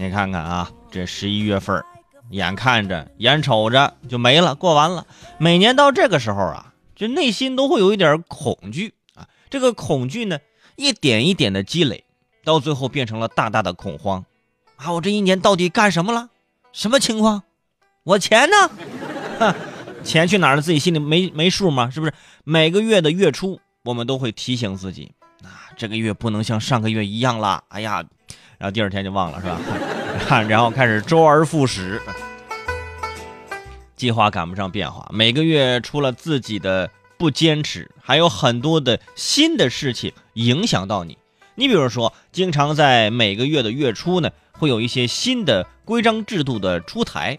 你看看啊，这十一月份，眼看着眼瞅着就没了，过完了。每年到这个时候啊，就内心都会有一点恐惧啊。这个恐惧呢，一点一点的积累，到最后变成了大大的恐慌啊！我这一年到底干什么了？什么情况？我钱呢？钱去哪儿了？自己心里没没数吗？是不是？每个月的月初，我们都会提醒自己啊，这个月不能像上个月一样了。哎呀！然后第二天就忘了，是吧？然后开始周而复始，计划赶不上变化。每个月除了自己的不坚持，还有很多的新的事情影响到你。你比如说，经常在每个月的月初呢，会有一些新的规章制度的出台。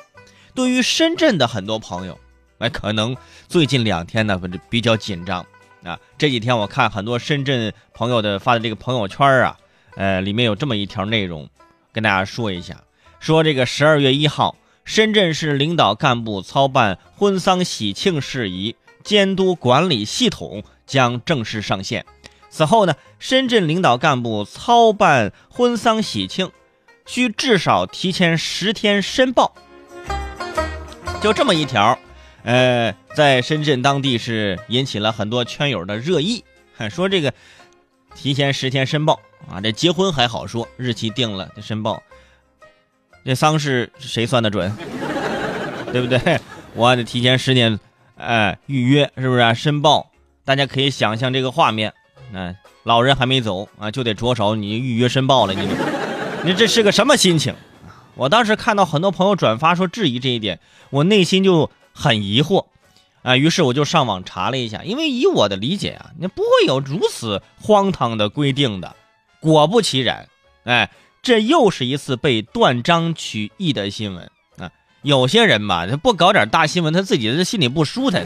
对于深圳的很多朋友，哎，可能最近两天呢，比较紧张啊。这几天我看很多深圳朋友的发的这个朋友圈啊。呃，里面有这么一条内容，跟大家说一下。说这个十二月一号，深圳市领导干部操办婚丧喜庆事宜监督管理系统将正式上线。此后呢，深圳领导干部操办婚丧喜庆，需至少提前十天申报。就这么一条，呃，在深圳当地是引起了很多圈友的热议，说这个。提前十天申报啊，这结婚还好说，日期定了就申报。这丧事谁算得准？对不对？我还得提前十天，哎，预约是不是？申报，大家可以想象这个画面。嗯，老人还没走啊，就得着手你预约申报了。你，你这是个什么心情？我当时看到很多朋友转发说质疑这一点，我内心就很疑惑。啊，于是我就上网查了一下，因为以我的理解啊，那不会有如此荒唐的规定的。果不其然，哎，这又是一次被断章取义的新闻啊！有些人吧，他不搞点大新闻，他自己的心里不舒坦。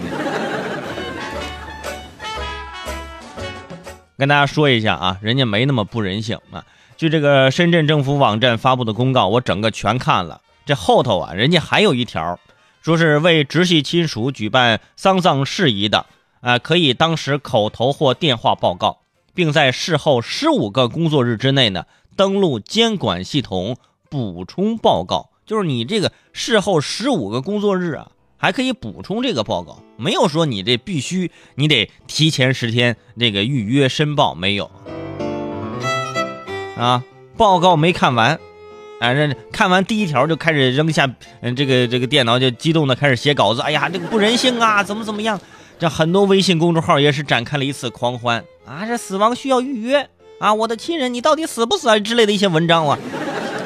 跟大家说一下啊，人家没那么不人性啊。据这个深圳政府网站发布的公告，我整个全看了，这后头啊，人家还有一条。说是为直系亲属举办丧葬事宜的，啊，可以当时口头或电话报告，并在事后十五个工作日之内呢，登录监管系统补充报告。就是你这个事后十五个工作日啊，还可以补充这个报告，没有说你这必须你得提前十天这个预约申报，没有。啊，报告没看完。反正看完第一条就开始扔下，嗯，这个这个电脑就激动的开始写稿子。哎呀，这个不人性啊，怎么怎么样？这很多微信公众号也是展开了一次狂欢啊！这死亡需要预约啊！我的亲人，你到底死不死啊？之类的一些文章啊，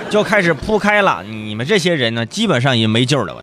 就开始铺开了。你们这些人呢，基本上也没救了。